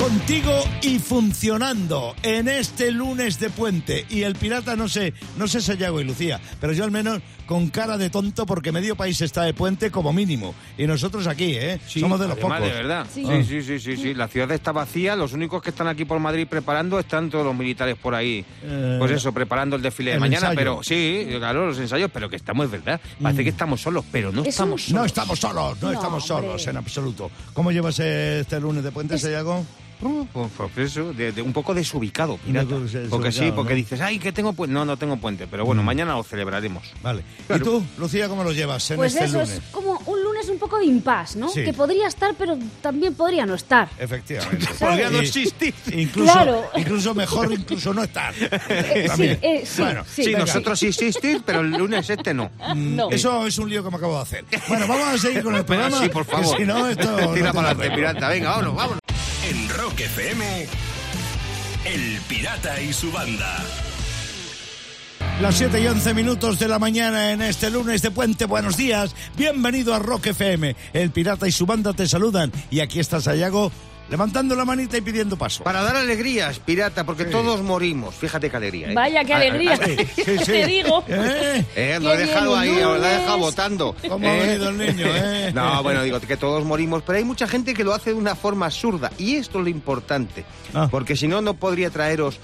Contigo y funcionando en este lunes de puente. Y el pirata, no sé, no sé Sayago y Lucía, pero yo al menos con cara de tonto porque medio país está de puente como mínimo. Y nosotros aquí, ¿eh? Somos de los Además, pocos. de verdad. Sí. Sí. sí, sí, sí, sí, La ciudad está vacía. Los únicos que están aquí por Madrid preparando están todos los militares por ahí. Eh, pues eso, preparando el desfile de el mañana. ensayo. Pero sí, claro, los ensayos, pero que estamos, es verdad. Parece que estamos solos, pero no Es estamos un- No solos. estamos solos, no, No, estamos hombre. solos en absoluto. ¿Cómo llevas este lunes de puente, Sayago? Eso, de, de un poco desubicado, pirata. Porque sí, porque ¿no? dices, ay, que tengo puente. No, no tengo puente, pero bueno, mañana lo celebraremos. Vale. Claro. ¿Y tú, Lucía, cómo lo llevas en Pues este eso lunes? es como un lunes un poco de impas, ¿no? Sí. Que podría estar, pero también podría no estar. Efectivamente. Podría no existir. Incluso, Claro. incluso mejor, incluso no estar. Eh, sí, eh, sí, Bueno, sí. Nosotros sí existir, pero el lunes este no. No. Eso es un lío que me acabo de hacer. Bueno, vamos a seguir con el programa. sí, por que favor. si no, esto no Tira para adelante, pirata. Venga, vámonos, vámonos. En Rock FM, El Pirata y su banda. Las 7 y 11 minutos de la mañana en este lunes de puente. Buenos días. Bienvenido a Rock FM. El pirata y su banda te saludan. Y aquí está Sayago levantando la manita y pidiendo paso. Para dar alegrías, pirata, porque todos morimos. Fíjate qué alegría. ¿eh? Vaya, qué Ah, alegría. ah, Sí, sí. Te digo. ¿Eh? Eh, lo he dejado ahí, lo he dejado votando. ¿Cómo ha venido el niño, eh? No, bueno, digo que todos morimos, pero hay mucha gente que lo hace de una forma absurda. Y esto es lo importante. Ah. Porque si no, no podría traeros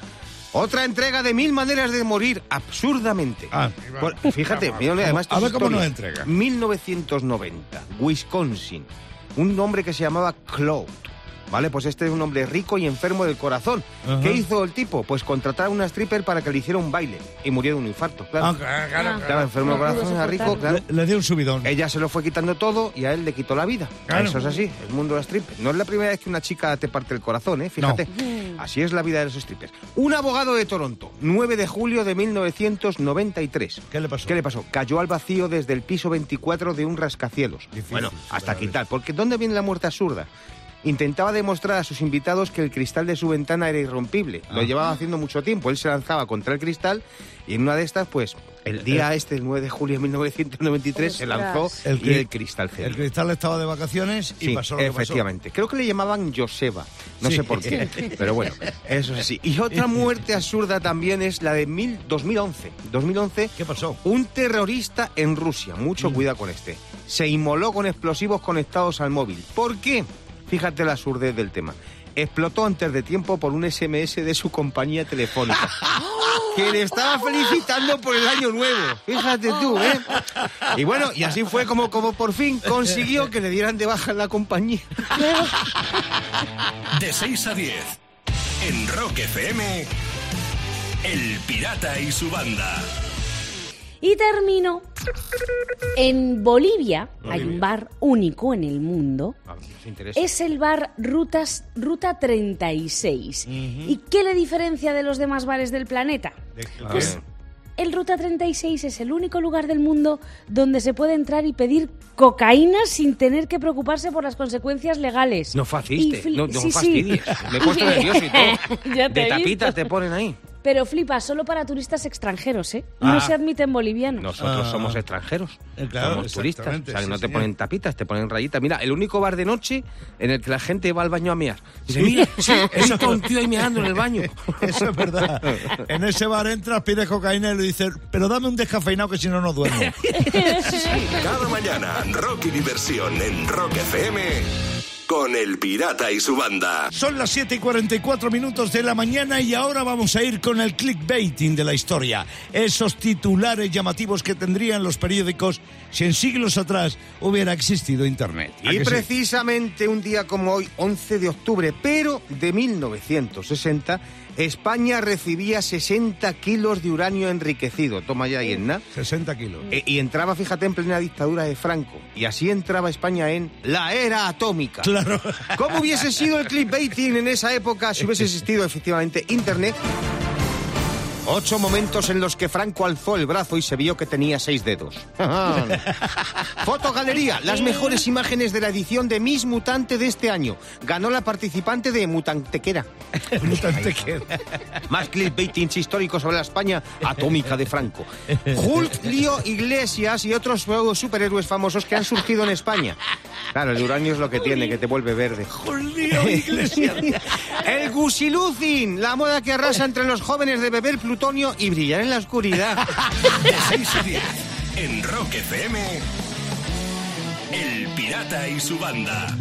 otra entrega de mil maneras de morir absurdamente. Ah. Por- fíjate, mira, además A ver cómo nos entrega. 1990, Wisconsin. Un hombre que se llamaba Claude. ¿Vale? Pues este es un hombre rico y enfermo del corazón. Ajá. ¿Qué hizo el tipo? Pues contratar a una stripper para que le hiciera un baile. Y murió de un infarto, claro. Ah, claro, claro, Ah. Estaba enfermo del corazón, era rico, claro. Le, le dio un subidón. Ella se lo fue quitando todo y a él le quitó la vida. Claro. Eso es así, el mundo de la stripper. No es la primera vez que una chica te parte el corazón, ¿eh? Fíjate. Así es la vida de los strippers. Un abogado de Toronto, 9 de julio de 1993. ¿Qué le pasó? ¿Qué le pasó? Cayó al vacío desde el piso 24 de un rascacielos. Difícil bueno, hasta quitar. Porque ¿dónde viene la muerte absurda? Intentaba demostrar a sus invitados que el cristal de su ventana era irrompible. Lo Ah. llevaba haciendo mucho tiempo. Él se lanzaba contra el cristal y en una de estas, pues, el día este, el 9 de julio de 1993, se lanzó El y el cristal cedió. El cristal estaba de vacaciones y Sí, pasó lo que pasó. efectivamente. Creo que le llamaban Joseba. No Sí. sé por qué. Pero bueno, eso es así. Y otra muerte absurda también es la de mil, 2011. 2011. ¿Qué pasó? Un terrorista en Rusia. Mucho cuidado con este. Se inmoló con explosivos conectados al móvil. ¿Por qué? Fíjate la absurdez del tema. Explotó antes de tiempo por un SMS de su compañía telefónica. que le estaba felicitando por el año nuevo. Fíjate tú, ¿eh? Y bueno, y así fue como, como por fin consiguió que le dieran de baja en la compañía. De 6 a 10. En Rock FM, El Pirata y su banda. Y termino. En Bolivia, hay un bar único en el mundo. Interesa. Es el bar Rutas, Ruta 36. ¿Y qué le diferencia de los demás bares del planeta? Pues el Ruta 36 es el único lugar del mundo donde se puede entrar y pedir cocaína sin tener que preocuparse por las consecuencias legales. No fli- no, no sí, sí. fastidies. Me he puesto nervioso y todo. De tapitas te ponen ahí. Pero flipa, solo para turistas extranjeros, ¿eh? No Ah. se admiten bolivianos. Nosotros Ah. somos extranjeros. Eh, claro, somos turistas. O exactamente, sea, que sí, no te señor. ponen tapitas, te ponen rayitas. Mira, el único bar de noche en el que la gente va al baño a mear. Dice, mira, sí, he visto a un tío ahí meando en el baño. Eso es verdad. En ese bar entras, pides cocaína y le dices, pero dame un descafeinado que si no, no duermo. Cada mañana, rock y diversión en Rock FM con El Pirata y su banda. Son las 7 y 44 minutos de la mañana y ahora vamos a ir con el clickbaiting de la historia. Esos titulares llamativos que tendrían los periódicos si en siglos atrás hubiera existido Internet. ¿A Y sí? precisamente un día como hoy, 11 de octubre, pero de 1960, España recibía 60 kilos de uranio enriquecido. Toma ya, Yenna. 60 kilos. E- y entraba, fíjate, en plena dictadura de Franco. Y así entraba España en la era atómica. Claro. ¿Cómo hubiese sido el clickbaiting en esa época si hubiese existido efectivamente Internet? Ocho momentos en los que Franco alzó el brazo y se vio que tenía seis dedos. Fotogalería, las mejores imágenes de la edición de Miss Mutante de este año. Ganó la participante de Mutantequera. Mutantequera. Más clickbaitings históricos sobre la España atómica de Franco. Hulk, Lío, Iglesias y otros superhéroes famosos que han surgido en España. Claro, el uranio es lo que tiene, que te vuelve verde. Julio Iglesias. el gusilucin, la moda que arrasa entre los jóvenes de beber plutonio y brillar en la oscuridad. De 6 a 10, en Rock FM, El Pirata y su banda.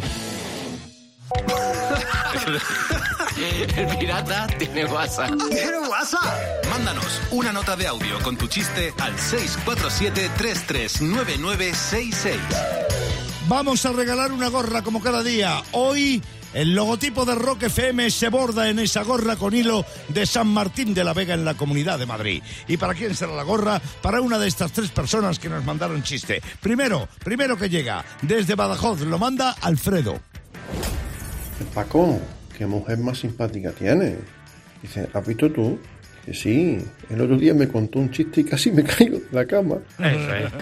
El pirata tiene WhatsApp. ¿Tiene WhatsApp? Mándanos una nota de audio con tu chiste al 647-339966. Vamos a regalar una gorra como cada día. Hoy el logotipo de Rock FM se borda en esa gorra con hilo de San Martín de la Vega en la Comunidad de Madrid. ¿Y para quién será la gorra? Para una de estas tres personas que nos mandaron chiste. Primero, primero que llega, desde Badajoz, lo manda Alfredo. Paco, qué mujer más simpática tiene. Dice, ¿has visto tú? Que sí, el otro día me contó un chiste y casi me caigo de la cama. Eso es.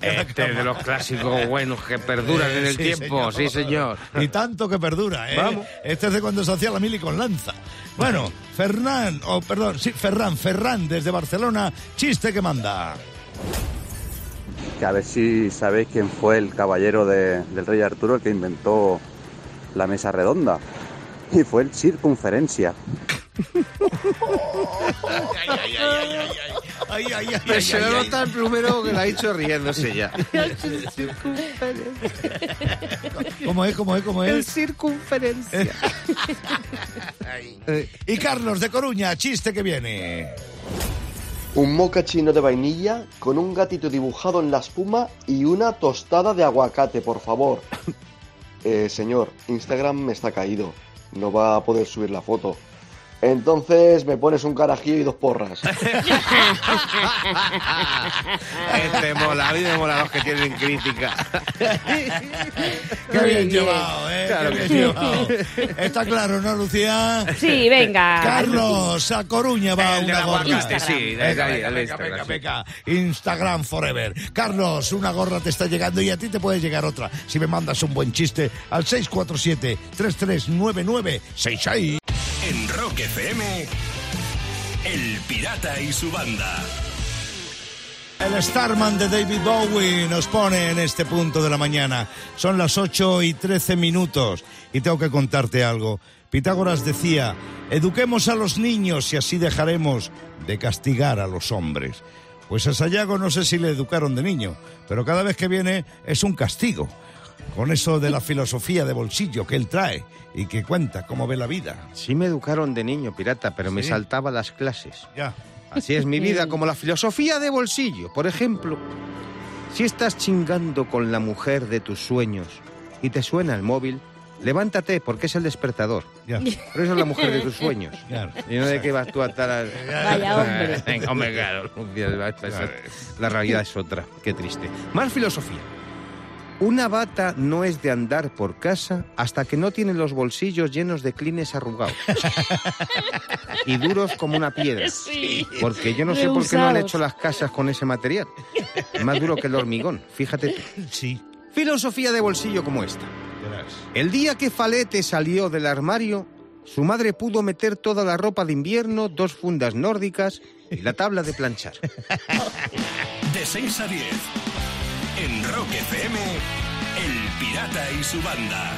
Este es de los clásicos buenos que perduran en el Sí, tiempo, sí señor. Y tanto que perdura, ¿eh? Vamos. Este es de cuando se hacía la mili con lanza. Bueno, Fernán, o perdón, sí, Ferran, Ferran desde Barcelona, chiste que manda. que a ver si sabéis quién fue el caballero de- del rey Arturo el que inventó la mesa redonda. Y fue el circunferencia. Ay, ay, ay, se ay, le ay. nota el plumero que lo ha dicho riéndose ya. ¿Cómo es? ¿Cómo es? ¿Cómo es? circunferencia. Y Carlos de Coruña, chiste que viene. Un moca chino de vainilla con un gatito dibujado en la espuma y una tostada de aguacate, por favor. Eh, señor, Instagram me está caído. No va a poder subir la foto. Entonces me pones un carajillo y dos porras. Este mola, a mí me mola los que tienen crítica. Qué bien bien. llevado, ¿eh? Claro Qué que bien sí. llevado. Está claro, ¿no, Lucía? Sí, venga. Carlos, a Coruña va El una gorra. aguacate, sí, Venga, venga, venga, el venga, Instagram, venga. Instagram forever. Carlos, una gorra te está llegando y a ti te puede llegar otra. Si me mandas un buen chiste al 647-3399-66. En Rock FM, El Pirata y su banda. El Starman de David Bowie nos pone en este punto de la mañana. Son las 8 y 13 minutos y tengo que contarte algo. Pitágoras decía, eduquemos a los niños y así dejaremos de castigar a los hombres. Pues a Sayago no sé si le educaron de niño, pero cada vez que viene es un castigo. Con eso de la filosofía de bolsillo que él trae y que cuenta cómo ve la vida. Sí me educaron de niño, pirata, pero me saltaba las clases. Ya. Así es mi vida, como la filosofía de bolsillo. Por ejemplo, si estás chingando con la mujer de tus sueños y te suena el móvil, levántate porque es el despertador. Ya. Pero esa es la mujer de tus sueños. Claro. Y no de que vas tú a estar a... Vaya hombre. Venga, hombre, claro. La realidad es otra. Qué triste. Más filosofía. Una bata no es de andar por casa hasta que no tiene los bolsillos llenos de clines arrugados. y duros como una piedra. Sí. Porque yo no sé por qué no han hecho las casas con ese material. Más duro que el hormigón, fíjate tú. Sí. Filosofía de bolsillo como esta. El día que Falete salió del armario, su madre pudo meter toda la ropa de invierno, dos fundas nórdicas y la tabla de planchar. De 6 a 10, en Rock FM, El Pirata y su banda.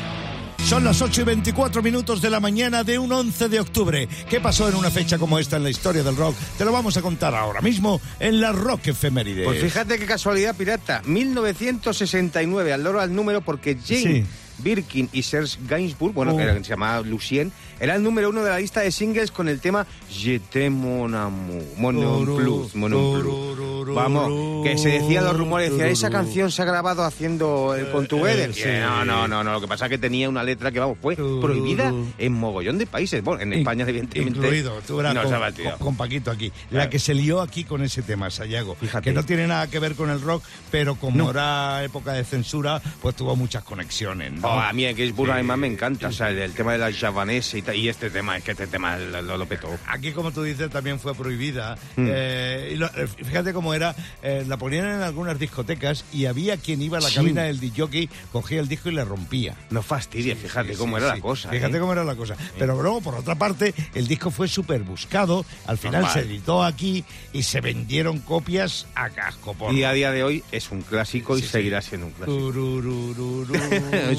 Son las 8 y 24 minutos de la mañana de un 11 de octubre. ¿Qué pasó en una fecha como esta en la historia del rock? Te lo vamos a contar ahora mismo en la Rock Efeméride. Pues fíjate qué casualidad, pirata. 1969, al loro al número, porque Jane Sí. Birkin y Serge Gainsbourg, bueno, Oh. que era- se llamaba Lucien, era el número uno de la lista de singles con el tema Je t'aime mon amour, mon plus, mon plus. Vamos, que se decían los rumores, decía, esa canción se ha grabado haciendo el con Together. eh, sí. No, no, no, no, lo que pasa es que tenía una letra que, vamos, fue prohibida en mogollón de países. Bueno, en España, evidentemente. Incluido, tú verás no con, con- con Paquito aquí. Claro. La que se lió aquí con ese tema, Sayago. Fíjate. Que no tiene nada que ver con el rock, pero como No. era época de censura, pues tuvo muchas conexiones. ¿no? A mí que es Sí. además me encanta, o sea, el, el tema de la javanesa y, y este tema, es que este tema lo, lo- lo petó. Aquí, como tú dices, también fue prohibida. Mm. Eh, y lo- eh, fíjate cómo era. eh, la ponían en algunas discotecas y había quien iba a la Sí. cabina del DJ, cogía el disco y le rompía. No fastidies, fíjate Sí, cómo sí, era sí. la cosa. Fíjate ¿eh? cómo era la cosa. Pero luego, por otra parte, el disco fue súper buscado. Al final Normal. se editó aquí y se vendieron copias a casco. Por Y a día de hoy es un clásico y Sí, sí. seguirá siendo un clásico.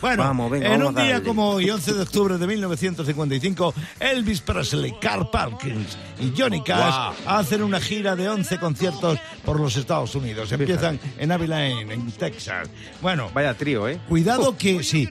Bueno, Vamos, venga, en un día como hoy, 11 de octubre de 1955, Elvis Presley, Carl Perkins y Johnny Cash hacen una gira de 11 conciertos por los Estados Unidos. Empiezan en Abilene, en Texas. Bueno, Vaya trío, ¿eh? Cuidado que sí.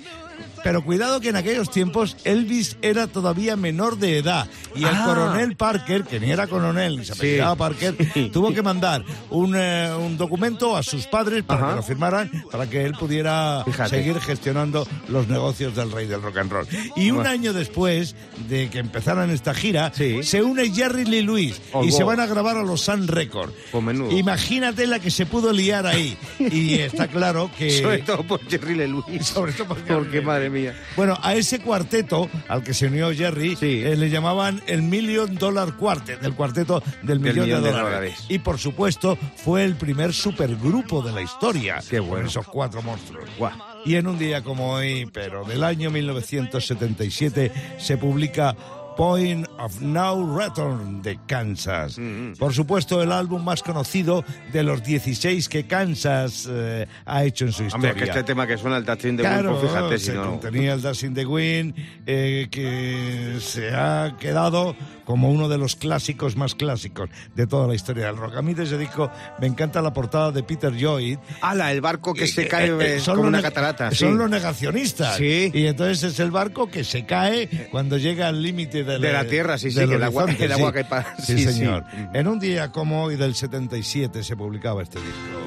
Pero cuidado que en aquellos tiempos Elvis era todavía menor de edad y el Ah. coronel Parker, que ni era coronel ni se Sí. apellidaba Parker, tuvo que mandar un, eh, un documento a sus padres para Ajá. que lo firmaran para que él pudiera Fíjate. seguir gestionando los negocios del rey del rock and roll. Y un Bueno. año después de que empezaran esta gira, Sí. se une Jerry Lee Lewis y Oigo. se van a grabar a los Sun Records. Menudo. Imagínate la que se pudo liar ahí. Y está claro que... Sobre todo por Jerry Lee Lewis. Sobre todo por Jerry Porque, Lee. Madre mía. Bueno, a ese cuarteto al que se unió Jerry Sí. eh, le llamaban el Million Dollar Quartet, el cuarteto del millón, millón de, de dólares. dólares. Y por supuesto fue el primer supergrupo de la historia. Qué bueno. con esos cuatro monstruos. Guau. Y en un día como hoy, pero del año 1977, se publica Point of No Return de Kansas. Mm, Por supuesto, el álbum más conocido de los 16 que Kansas eh, ha hecho en su historia. Hombre, es que este tema que suena el touching de Claro, Wilco, fíjate si se no. contenía el Dancing the Wind, eh, que se ha quedado como uno de los clásicos más clásicos de toda la historia del rock. A mí de ese disco me encanta la portada de Peter Lloyd. ¡Hala! El barco que se Eh, cae eh, eh, son como los una catarata. sí. Son los negacionistas. Sí. Y entonces es el barco que se cae cuando llega al límite del- De la tierra, sí, sí, el agua- el agua que pa- Sí, sí, sí. señor. En un día como hoy del 77 se publicaba este disco.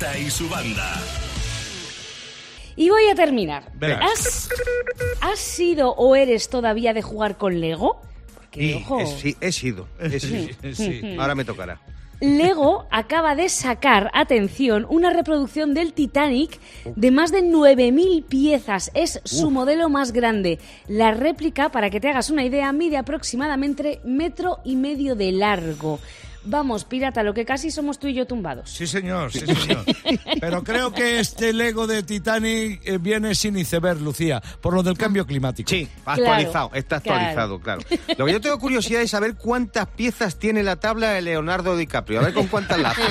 Y su banda. Y voy a terminar. ¿Has, has sido o eres todavía de jugar con Lego? Porque, Sí, ojo, he, sí, he sido. he sido. Sí. Ahora me tocará. Lego acaba de sacar, atención, una reproducción del Titanic de más de 9.000 piezas. Es su modelo más grande. La réplica, para que te hagas una idea, mide aproximadamente metro y medio de largo. Vamos, pirata, lo que casi somos tú y yo tumbados. Sí, señor, sí, señor. Pero creo que este Lego de Titanic eh, viene sin iceberg, Lucía, por lo del cambio climático. Sí, Claro, actualizado, está actualizado, claro. Lo que yo tengo curiosidad es saber cuántas piezas tiene la tabla de Leonardo DiCaprio. A ver con cuántas la hace.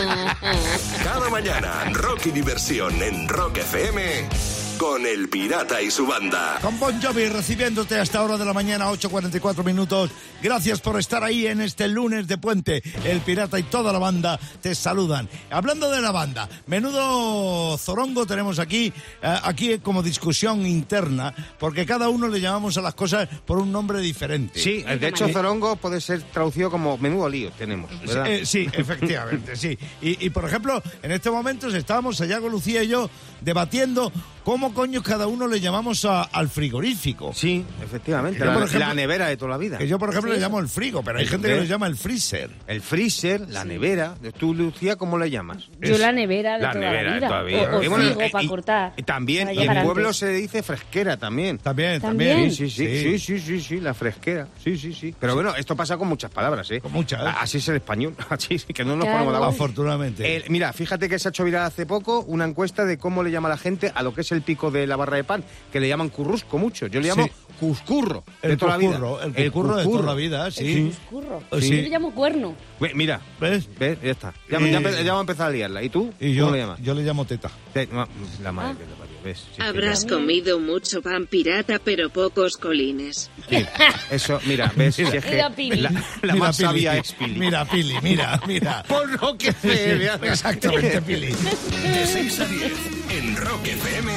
Cada mañana, rock y diversión en Rock FM con El Pirata y su banda. Con Bon Jovi recibiéndote a esta hora de la mañana, 8.44 minutos. Gracias por estar ahí en este lunes de puente. El Pirata y toda la banda te saludan. Hablando de la banda, menudo zorongo tenemos aquí, eh, aquí como discusión interna, porque cada uno le llamamos a las cosas por un nombre diferente. Sí, de hecho, Zorongo puede ser traducido como menudo lío tenemos, ¿verdad? Eh, sí, efectivamente, sí. Y, y, por ejemplo, en este momento estábamos Sayago, Lucía y yo debatiendo ¿cómo coño cada uno le llamamos a- al frigorífico? Sí, efectivamente. La, ejemplo- la nevera de toda la vida. Que yo, por ejemplo, le llamo el frigo, pero hay El gente que le llama el freezer. El freezer, la nevera. ¿Tú, Lucía, cómo le llamas? Yo la nevera de La toda nevera la de vida. toda la vida. O, o bueno, frigo eh, para y- cortar. Y también, para y en pueblo antes. se le dice fresquera también. También, ¿También? también. Sí, sí, sí, sí, sí, sí, sí, la fresquera. Sí, sí, sí. Pero bueno, esto pasa con muchas palabras, ¿eh? Con muchas. A- Así es el español. Así sí, que no nos Claro. ponemos acuerdo. Afortunadamente. Eh, mira, fíjate que se ha hecho viral hace poco una encuesta de cómo le llama la gente a lo que es el pico de la barra de pan, que le llaman currusco mucho. Yo le llamo Sí. Cuscurro de el toda la vida. curro, el curro de toda la vida, sí. Curro. Sí. Yo le llamo cuerno. Ve, Mira, ¿Ves? ¿ves? Ya está. Ya, Y- ya ya vamos a empezar a liarla. ¿Y tú? Y yo, ¿Cómo le llamas? yo le llamo teta. Te- la madre que lo parió, ¿ves? Sí, que Habrás ya- comido mucho pan pirata, pero pocos colines. Sí, Eso, mira, ¿ves? Si es que Mira, Pili. la, la Mira, más Pili. sabia es Pili. Mira, Pili, mira, mira. Por lo que se Exactamente, Pili. De 6 a 10 en Rock FM,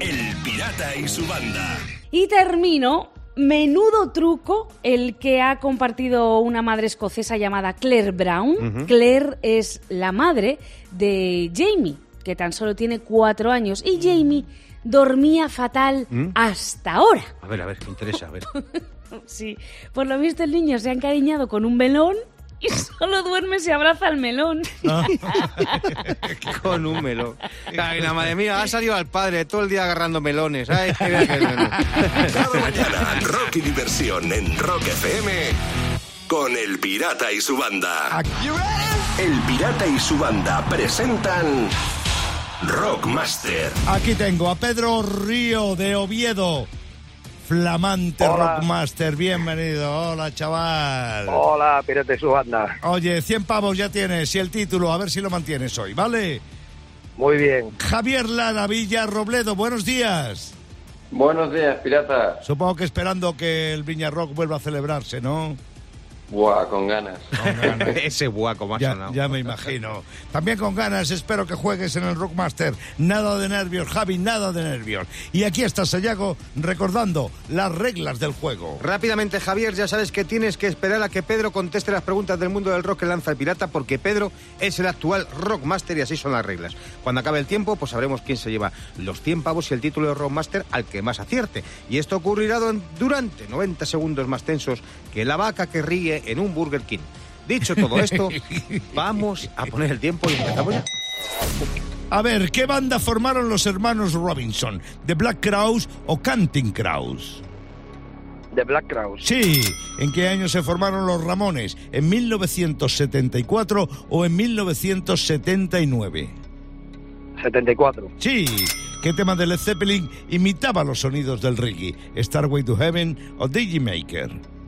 El Pirata y su banda. Y termino. Menudo truco el que ha compartido una madre escocesa llamada Claire Brown. Claire es la madre de Jamie, que tan solo tiene cuatro años. Y Jamie dormía fatal hasta ahora. A ver, a ver, qué interesa, a ver. Sí, por lo visto el niño se ha encariñado con un melón y solo duerme si abraza al melón. Con un melón. Ay, la madre mía, ha salido al padre todo el día agarrando melones. Ay, qué melón. Cada mañana, rock y diversión en Rock FM con El Pirata y su banda. El Pirata y su banda presentan Rockmaster. Aquí tengo a Pedro Río de Oviedo. Flamante Hola. Rockmaster, bienvenido. Hola, chaval. Hola, pirata y su banda. Oye, 100 pavos ya tienes y el título, a ver si lo mantienes hoy, ¿vale? Muy bien. Javier Lara Villa Robledo, buenos días. Buenos días, pirata. Supongo que esperando que el Viña Rock vuelva a celebrarse, ¿no? Buah, con ganas. Ese guaco me ha Ya, sonado. ya me imagino. También con ganas, espero que juegues en el Rockmaster. Nada de nervios, Javi, nada de nervios. Y aquí está Sayago recordando las reglas del juego. Rápidamente, Javier, ya sabes que tienes que esperar a que Pedro conteste las preguntas del mundo del rock que lanza el pirata, porque Pedro es el actual Rockmaster y así son las reglas. Cuando acabe el tiempo, pues sabremos quién se lleva los 100 pavos y el título de Rockmaster al que más acierte. Y esto ocurrirá durante 90 segundos más tensos que la vaca que ríe en un Burger King. Dicho todo esto, vamos a poner el tiempo y empezamos ya. A ver, ¿qué banda formaron los hermanos Robinson? ¿The Black Crowes o Canting Crows? The Black Crowes. Sí, ¿en qué año se formaron los Ramones? ¿En 1974 o en 1979? 74. Sí, ¿qué tema de Led Zeppelin imitaba los sonidos del reggae? ¿Starway to Heaven o Digimaker? Maker.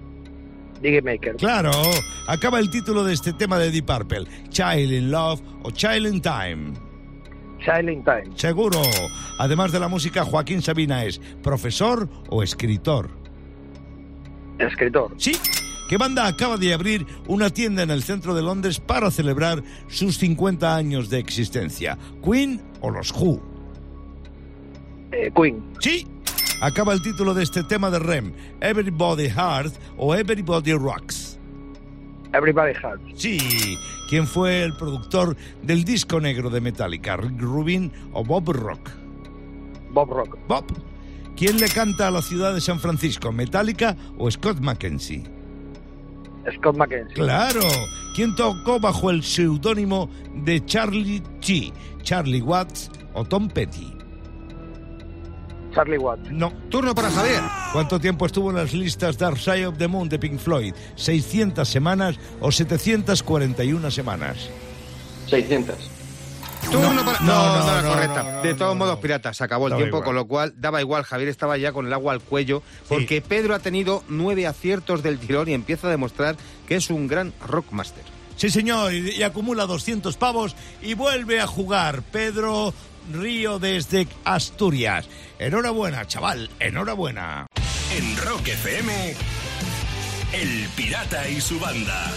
Claro, acaba el título de este tema de Deep Purple, Child in Love o Child in Time. Child in Time. Seguro. Además de la música, Joaquín Sabina es profesor o escritor. Escritor. Sí. ¿Qué banda acaba de abrir una tienda en el centro de Londres para celebrar sus 50 años de existencia? ¿Queen o los Who? Eh, Queen. Sí. Acaba el título de este tema de Rem, Everybody Heart o Everybody Rocks. Everybody Heart. Sí. ¿Quién fue el productor del disco negro de Metallica? ¿Rick Rubin o Bob Rock? Bob Rock. Bob. ¿Quién le canta a la ciudad de San Francisco? ¿Metallica o Scott McKenzie? Scott McKenzie. Claro. ¿Quién tocó bajo el seudónimo de Charlie G? ¿Charlie Watts o Tom Petty? Charlie Watts. No. Turno para Javier. ¿Cuánto tiempo estuvo en las listas Dark Side of the Moon de Pink Floyd? ¿600 semanas o 741 semanas? 600. Turno para... no, No, no, no, no, correcta. no, no, de todos no, modos, no. pirata, se acabó el Daba tiempo, igual. con lo cual daba igual. Javier estaba ya con el agua al cuello, porque Pedro ha tenido nueve aciertos del tirón y empieza a demostrar que es un gran rockmaster. Sí, señor, y, y acumula 200 pavos y vuelve a jugar Pedro Río desde Asturias. Enhorabuena, chaval, enhorabuena. En Rock FM, El Pirata y su banda.